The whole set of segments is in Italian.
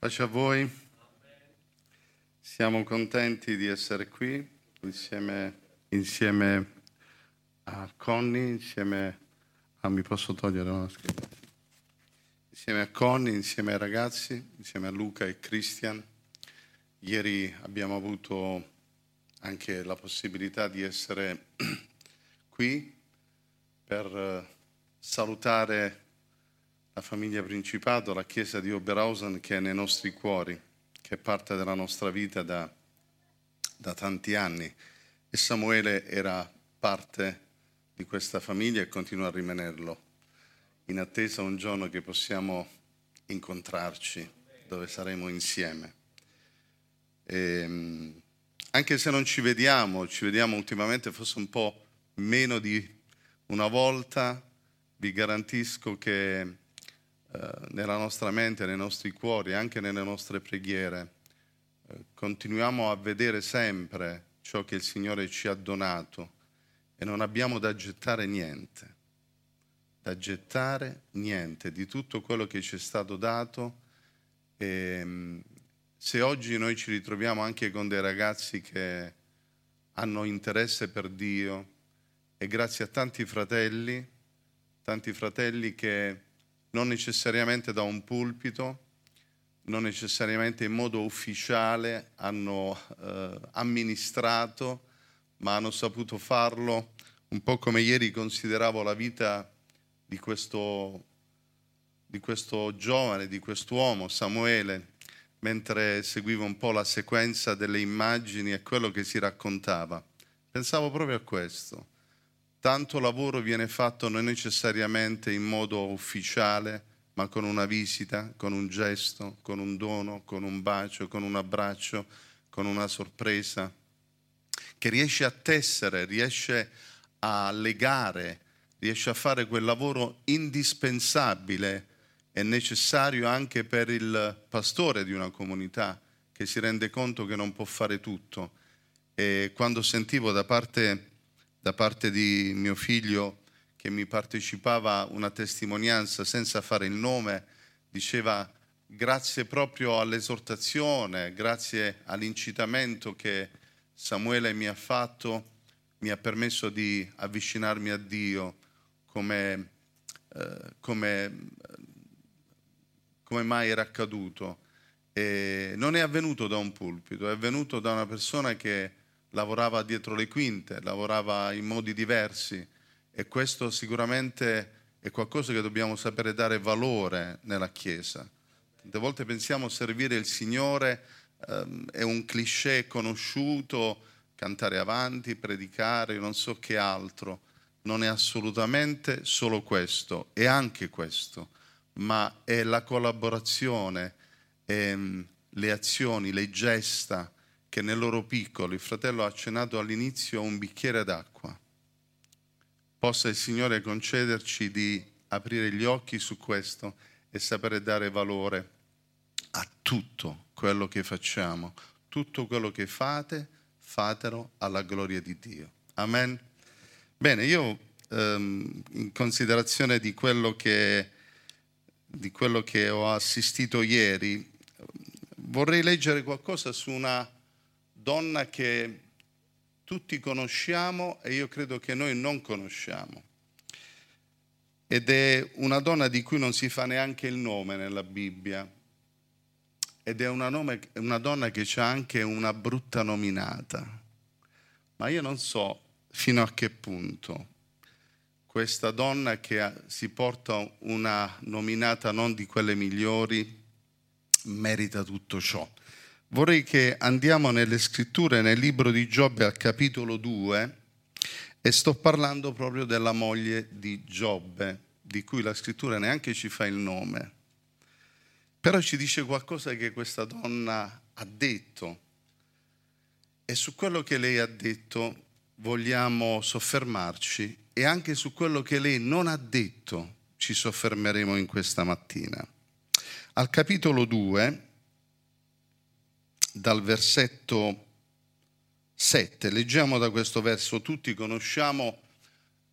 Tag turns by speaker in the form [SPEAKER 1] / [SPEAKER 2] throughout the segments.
[SPEAKER 1] Pace a voi. Siamo contenti di essere qui insieme, insieme a Connie, insieme a... mi posso togliere una scheda? Insieme a Connie, insieme ai ragazzi, insieme a Luca e Christian. Ieri abbiamo avuto anche la possibilità di essere qui per eh, salutare la famiglia Principato, la Chiesa di Oberhausen che è nei nostri cuori, che è parte della nostra vita da, da tanti anni. E Samuele era parte di questa famiglia e continua a rimanerlo, in attesa un giorno che possiamo incontrarci, dove saremo insieme. E, ehm, anche se non ci vediamo, ci vediamo ultimamente forse un po' meno di una volta, vi garantisco che nella nostra mente, nei nostri cuori, anche nelle nostre preghiere. Eh, continuiamo a vedere sempre ciò che il Signore ci ha donato e non abbiamo da gettare niente, da gettare niente di tutto quello che ci è stato dato. E, mm, se oggi noi ci ritroviamo anche con dei ragazzi che hanno interesse per Dio e grazie a tanti fratelli, tanti fratelli che non necessariamente da un pulpito, non necessariamente in modo ufficiale hanno eh, amministrato, ma hanno saputo farlo un po' come ieri consideravo la vita di questo, di questo giovane, di quest'uomo, Samuele, mentre seguivo un po' la sequenza delle immagini e quello che si raccontava. Pensavo proprio a questo Tanto lavoro viene fatto non necessariamente in modo ufficiale, ma con una visita, con un gesto, con un dono, con un bacio, con un abbraccio, con una sorpresa, che riesce a tessere, riesce a legare, riesce a fare quel lavoro indispensabile e necessario anche per il pastore di una comunità che si rende conto che non può fare tutto. E quando sentivo da parte da parte di mio figlio che mi partecipava una testimonianza senza fare il nome, diceva grazie proprio all'esortazione, grazie all'incitamento che Samuele mi ha fatto, mi ha permesso di avvicinarmi a Dio come, eh, come, come mai era accaduto. E non è avvenuto da un pulpito, è avvenuto da una persona che lavorava dietro le quinte, lavorava in modi diversi e questo sicuramente è qualcosa che dobbiamo sapere dare valore nella Chiesa. Tante volte pensiamo servire il Signore ehm, è un cliché conosciuto, cantare avanti, predicare, non so che altro. Non è assolutamente solo questo, è anche questo, ma è la collaborazione, è, ehm, le azioni, le gesta, che nel loro piccolo il fratello ha accennato all'inizio un bicchiere d'acqua. Possa il Signore concederci di aprire gli occhi su questo e sapere dare valore a tutto quello che facciamo, tutto quello che fate, fatelo alla gloria di Dio. Amen. Bene, io ehm, in considerazione di quello, che, di quello che ho assistito ieri, vorrei leggere qualcosa su una donna che tutti conosciamo e io credo che noi non conosciamo. Ed è una donna di cui non si fa neanche il nome nella Bibbia. Ed è una, nome, una donna che ha anche una brutta nominata. Ma io non so fino a che punto questa donna che si porta una nominata non di quelle migliori merita tutto ciò. Vorrei che andiamo nelle scritture, nel libro di Giobbe al capitolo 2 e sto parlando proprio della moglie di Giobbe, di cui la scrittura neanche ci fa il nome. Però ci dice qualcosa che questa donna ha detto e su quello che lei ha detto vogliamo soffermarci e anche su quello che lei non ha detto ci soffermeremo in questa mattina. Al capitolo 2 dal versetto 7. Leggiamo da questo verso, tutti conosciamo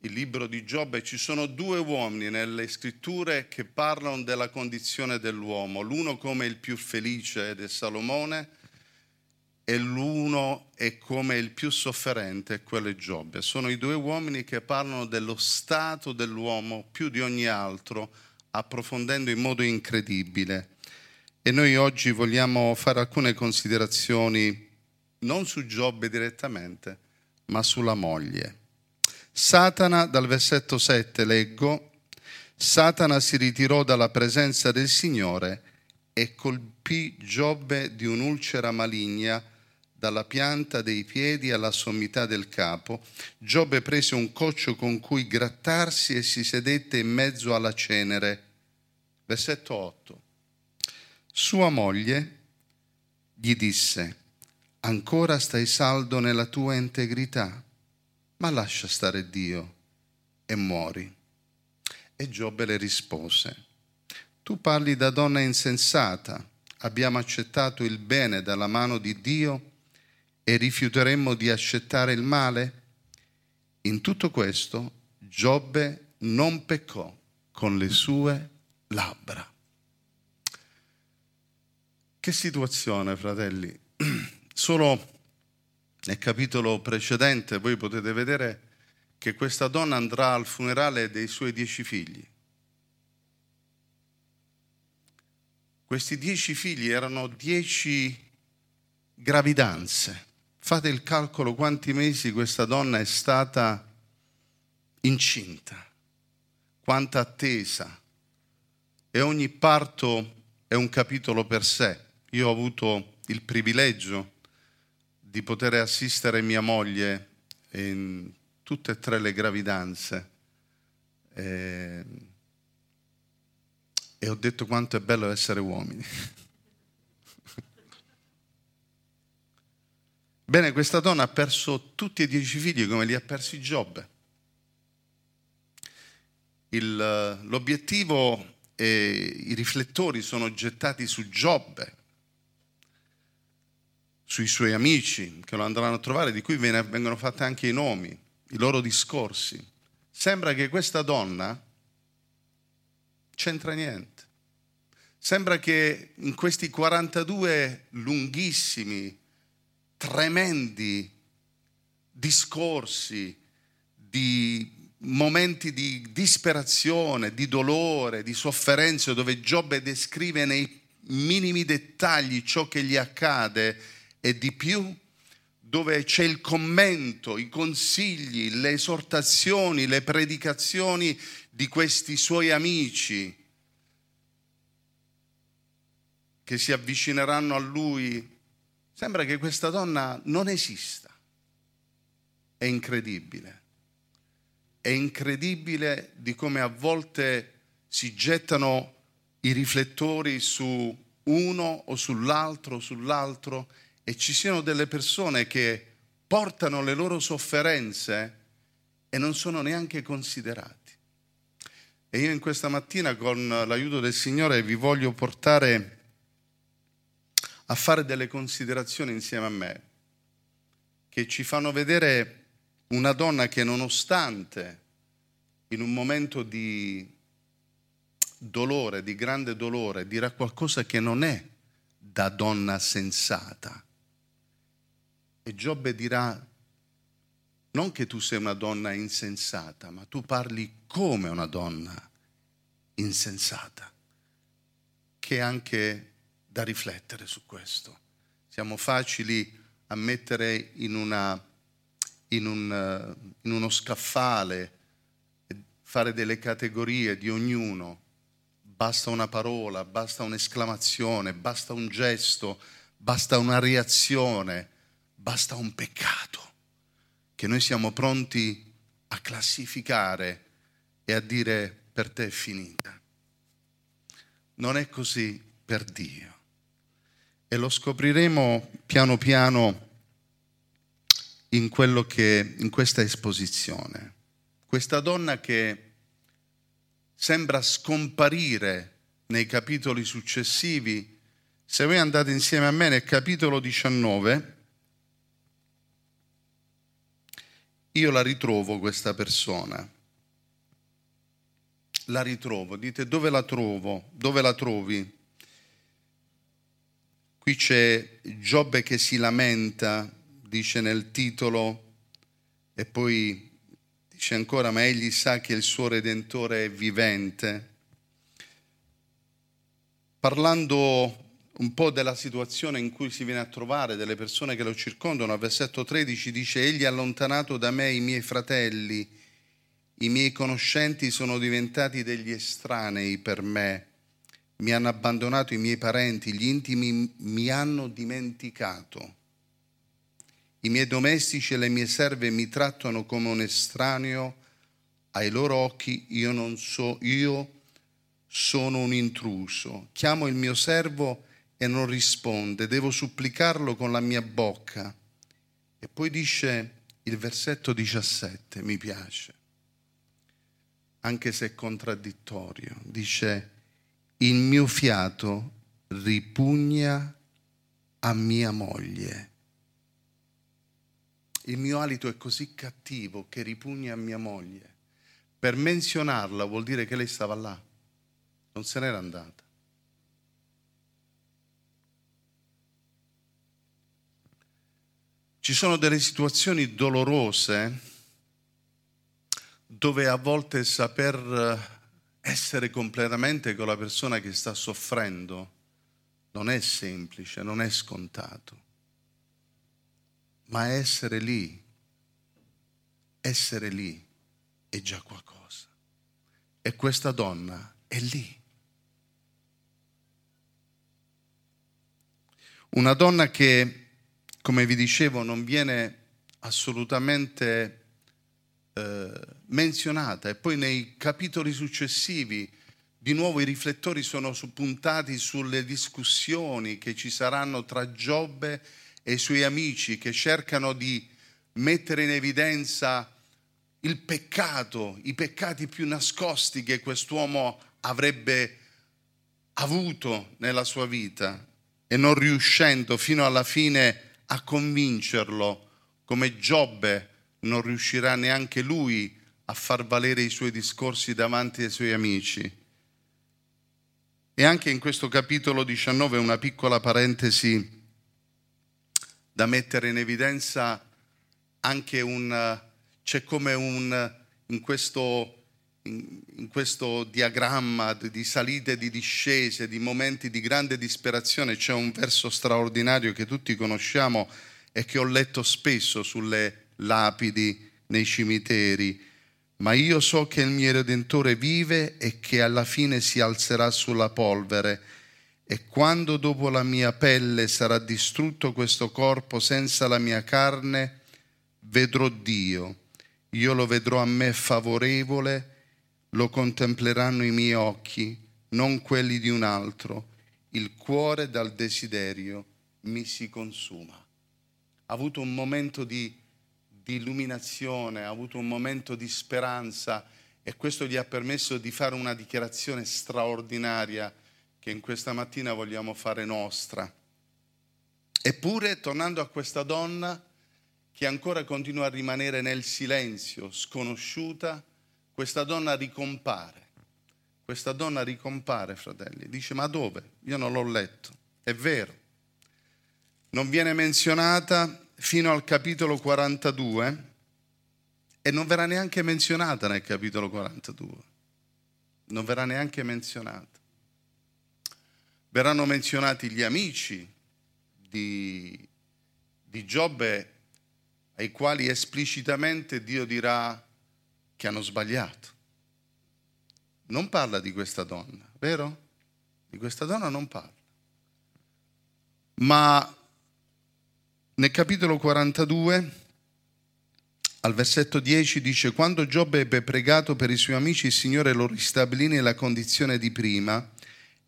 [SPEAKER 1] il libro di Giobbe, ci sono due uomini nelle scritture che parlano della condizione dell'uomo, l'uno come il più felice ed è Salomone e l'uno è come il più sofferente, quello è Giobbe. Sono i due uomini che parlano dello stato dell'uomo più di ogni altro, approfondendo in modo incredibile. E noi oggi vogliamo fare alcune considerazioni non su Giobbe direttamente, ma sulla moglie. Satana, dal versetto 7 leggo, Satana si ritirò dalla presenza del Signore e colpì Giobbe di un'ulcera maligna dalla pianta dei piedi alla sommità del capo. Giobbe prese un coccio con cui grattarsi e si sedette in mezzo alla cenere. Versetto 8. Sua moglie gli disse, ancora stai saldo nella tua integrità? ma lascia stare Dio e muori. E Giobbe le rispose, tu parli da donna insensata, abbiamo accettato il bene dalla mano di Dio e rifiuteremmo di accettare il male? In tutto questo Giobbe non peccò con le sue labbra. Che situazione, fratelli. Solo nel capitolo precedente voi potete vedere che questa donna andrà al funerale dei suoi dieci figli. Questi dieci figli erano dieci gravidanze. Fate il calcolo quanti mesi questa donna è stata incinta, quanta attesa. E ogni parto è un capitolo per sé. Io ho avuto il privilegio di poter assistere mia moglie in tutte e tre le gravidanze. E, ho detto quanto è bello essere uomini. Bene, questa donna ha perso tutti e dieci figli come li ha persi Giobbe. L'obiettivo e i riflettori sono gettati su Giobbe, sui suoi amici che lo andranno a trovare, di cui vengono fatti anche i nomi, i loro discorsi. Sembra che questa donna c'entra niente. Sembra che in questi 42 lunghissimi, tremendi discorsi, di momenti di disperazione, di dolore, di sofferenza, dove Giobbe descrive nei minimi dettagli ciò che gli accade, e di più, dove c'è il commento, i consigli, le esortazioni, le predicazioni di questi suoi amici che si avvicineranno a lui, sembra che questa donna non esista. È incredibile. È incredibile di come a volte si gettano i riflettori su uno o sull'altro o sull'altro e ci siano delle persone che portano le loro sofferenze e non sono neanche considerati. E io in questa mattina con l'aiuto del Signore vi voglio portare a fare delle considerazioni insieme a me che ci fanno vedere una donna che nonostante in un momento di dolore, di grande dolore, dirà qualcosa che non è da donna sensata, e Giobbe dirà, non che tu sei una donna insensata, ma tu parli come una donna insensata, che è anche da riflettere su questo. Siamo facili a mettere in, una, in, un, in uno scaffale, fare delle categorie di ognuno. Basta una parola, basta un'esclamazione, basta un gesto, basta una reazione basta un peccato che noi siamo pronti a classificare e a dire per te è finita. Non è così per Dio. E lo scopriremo piano piano in, che, in questa esposizione. Questa donna che sembra scomparire nei capitoli successivi, se voi andate insieme a me nel capitolo 19, io la ritrovo questa persona. la ritrovo. Dite dove la trovo? Dove la trovi? Qui c'è Giobbe che si lamenta, dice nel titolo, e poi dice ancora, ma egli sa che il suo Redentore è vivente. Parlando un po' della situazione in cui si viene a trovare, delle persone che lo circondano, al versetto 13 dice, egli ha allontanato da me i miei fratelli, i miei conoscenti sono diventati degli estranei per me, mi hanno abbandonato i miei parenti, gli intimi mi hanno dimenticato. I miei domestici e le mie serve mi trattano come un estraneo, ai loro occhi io non so, io sono un intruso. Chiamo il mio servo e non risponde, devo supplicarlo con la mia bocca. E poi dice il versetto 17, mi piace, anche se è contraddittorio, dice, il mio fiato ripugna a mia moglie. Il mio alito è così cattivo che ripugna a mia moglie. Per menzionarla vuol dire che lei stava là, non se n'era andata. Ci sono delle situazioni dolorose dove a volte saper essere completamente con la persona che sta soffrendo non è semplice, non è scontato, ma essere lì, essere lì è già qualcosa. E questa donna è lì. Una donna che come vi dicevo, non viene assolutamente eh, menzionata. E poi nei capitoli successivi di nuovo i riflettori sono puntati sulle discussioni che ci saranno tra Giobbe e i suoi amici che cercano di mettere in evidenza il peccato, i peccati più nascosti che quest'uomo avrebbe avuto nella sua vita. E non riuscendo fino alla fine a convincerlo, come Giobbe non riuscirà neanche lui a far valere i suoi discorsi davanti ai suoi amici. E anche in questo capitolo 19 una piccola parentesi da mettere in evidenza anche un c'è come un in questo in, in questo diagramma di salite e di discese, di momenti di grande disperazione, c'è un verso straordinario che tutti conosciamo e che ho letto spesso sulle lapidi nei cimiteri. Ma io so che il mio Redentore vive e che alla fine si alzerà sulla polvere. E quando dopo la mia pelle sarà distrutto questo corpo senza la mia carne, vedrò Dio. Io lo vedrò a me favorevole lo contempleranno i miei occhi, non quelli di un altro. Il cuore dal desiderio mi si consuma. Ha avuto un momento di, di illuminazione, ha avuto un momento di speranza e questo gli ha permesso di fare una dichiarazione straordinaria che in questa mattina vogliamo fare nostra. Eppure, tornando a questa donna che ancora continua a rimanere nel silenzio, sconosciuta, questa donna ricompare. Questa donna ricompare, fratelli. Dice, ma dove? Io non l'ho letto. È vero. Non viene menzionata fino al capitolo 42 e non verrà neanche menzionata nel capitolo 42. Non verrà neanche menzionata. Verranno menzionati gli amici di, di Giobbe ai quali esplicitamente Dio dirà che hanno sbagliato. Non parla di questa donna, vero? Di questa donna non parla. Ma nel capitolo 42, al versetto 10 dice, quando Giobbe ebbe pregato per i suoi amici, il Signore lo ristabilì nella condizione di prima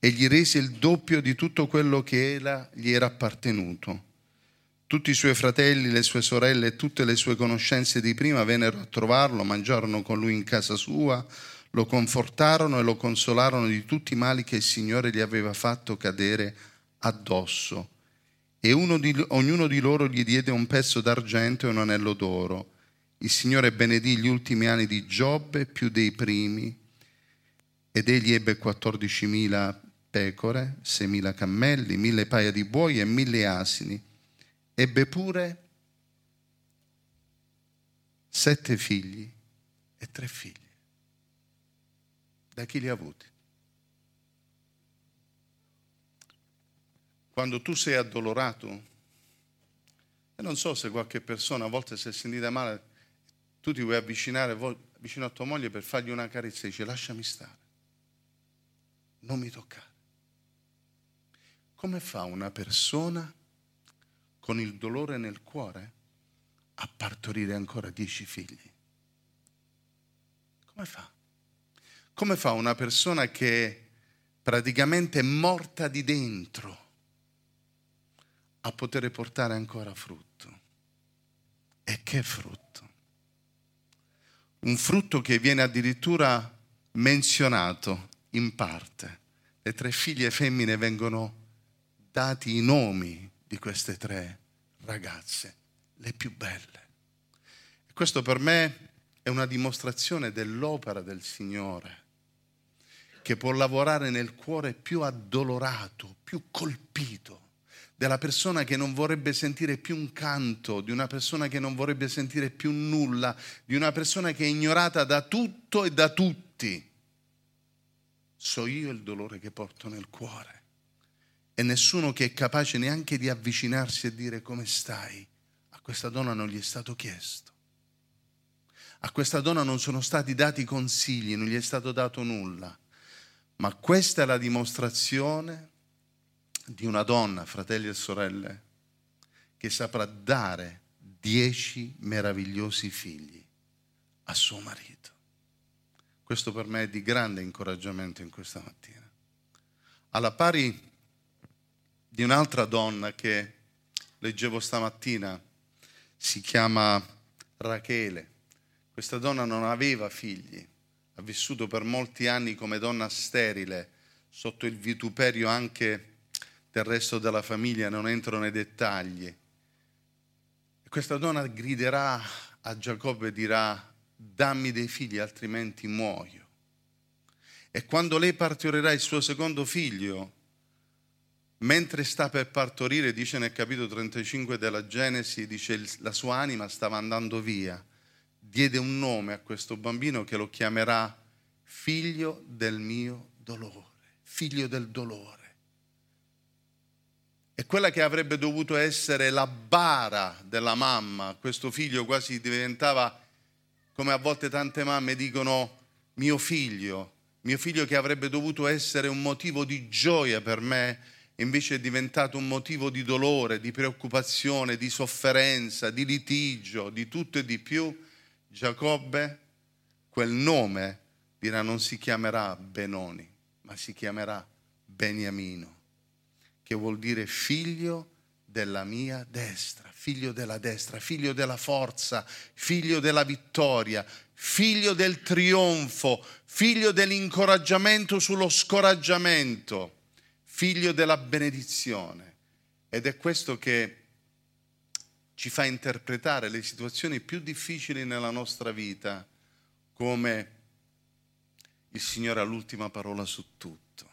[SPEAKER 1] e gli rese il doppio di tutto quello che era, gli era appartenuto. Tutti i suoi fratelli, le sue sorelle e tutte le sue conoscenze di prima vennero a trovarlo, mangiarono con lui in casa sua, lo confortarono e lo consolarono di tutti i mali che il Signore gli aveva fatto cadere addosso. E di, ognuno di loro gli diede un pezzo d'argento e un anello d'oro. Il Signore benedì gli ultimi anni di Giobbe più dei primi ed egli ebbe 14.000 pecore, 6.000 cammelli, 1.000 paia di buoi e 1.000 asini. Ebbe pure sette figli e tre figli. Da chi li ha avuti? Quando tu sei addolorato, e non so se qualche persona a volte si è sentita male, tu ti vuoi avvicinare vicino a tua moglie per fargli una carezza e dice lasciami stare, non mi toccare. Come fa una persona con il dolore nel cuore a partorire ancora dieci figli? Come fa? Come fa una persona che praticamente è morta di dentro a poter portare ancora frutto? E che frutto? Un frutto che viene addirittura menzionato in parte. Le tre figlie femmine vengono dati i nomi di queste tre ragazze, le più belle. E questo per me è una dimostrazione dell'opera del Signore, che può lavorare nel cuore più addolorato, più colpito della persona che non vorrebbe sentire più un canto, di una persona che non vorrebbe sentire più nulla, di una persona che è ignorata da tutto e da tutti. So io il dolore che porto nel cuore e nessuno che è capace neanche di avvicinarsi e dire come stai. A questa donna non gli è stato chiesto. A questa donna non sono stati dati consigli, non gli è stato dato nulla. Ma questa è la dimostrazione di una donna, fratelli e sorelle, che saprà dare dieci meravigliosi figli a suo marito. Questo per me è di grande incoraggiamento in questa mattina. Alla pari di un'altra donna che leggevo stamattina, si chiama Rachele. Questa donna non aveva figli, ha vissuto per molti anni come donna sterile, sotto il vituperio anche del resto della famiglia, non entro nei dettagli. Questa donna griderà a Giacobbe e dirà, dammi dei figli altrimenti muoio. E quando lei partorirà il suo secondo figlio, mentre sta per partorire, dice nel capitolo 35 della Genesi, dice la sua anima stava andando via, diede un nome a questo bambino che lo chiamerà figlio del mio dolore, figlio del dolore. E quella che avrebbe dovuto essere la bara della mamma, questo figlio quasi diventava, come a volte tante mamme dicono, mio figlio, mio figlio che avrebbe dovuto essere un motivo di gioia per me, invece è diventato un motivo di dolore, di preoccupazione, di sofferenza, di litigio, di tutto e di più, Giacobbe, quel nome dirà non si chiamerà Benoni, ma si chiamerà Beniamino, che vuol dire figlio della mia destra, figlio della destra, figlio della forza, figlio della vittoria, figlio del trionfo, figlio dell'incoraggiamento sullo scoraggiamento figlio della benedizione. Ed è questo che ci fa interpretare le situazioni più difficili nella nostra vita come il Signore ha l'ultima parola su tutto,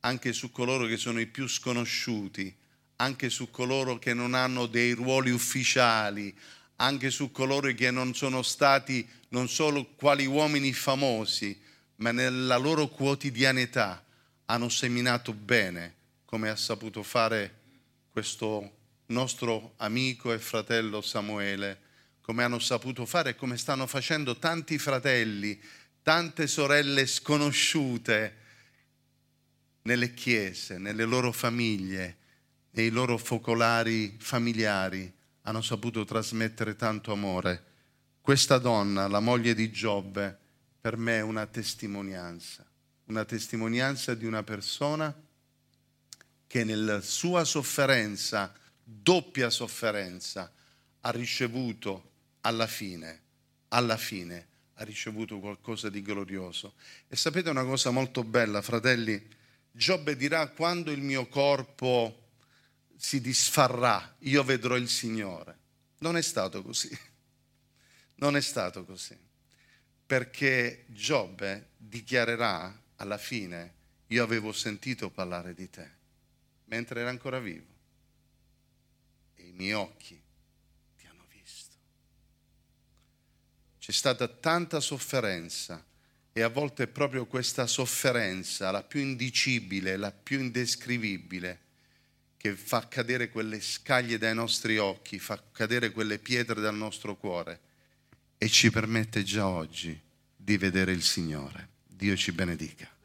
[SPEAKER 1] anche su coloro che sono i più sconosciuti, anche su coloro che non hanno dei ruoli ufficiali, anche su coloro che non sono stati non solo quali uomini famosi, ma nella loro quotidianità hanno seminato bene, come ha saputo fare questo nostro amico e fratello Samuele, come hanno saputo fare e come stanno facendo tanti fratelli, tante sorelle sconosciute nelle chiese, nelle loro famiglie, nei loro focolari familiari, hanno saputo trasmettere tanto amore. Questa donna, la moglie di Giobbe, per me è una testimonianza una testimonianza di una persona che nella sua sofferenza, doppia sofferenza, ha ricevuto alla fine, alla fine, ha ricevuto qualcosa di glorioso. E sapete una cosa molto bella, fratelli? Giobbe dirà quando il mio corpo si disfarrà, io vedrò il Signore. Non è stato così. Non è stato così. Perché Giobbe dichiarerà alla fine io avevo sentito parlare di te mentre era ancora vivo e i miei occhi ti hanno visto. C'è stata tanta sofferenza e a volte è proprio questa sofferenza, la più indicibile, la più indescrivibile, che fa cadere quelle scaglie dai nostri occhi, fa cadere quelle pietre dal nostro cuore e ci permette già oggi di vedere il Signore. Dio ci benedica.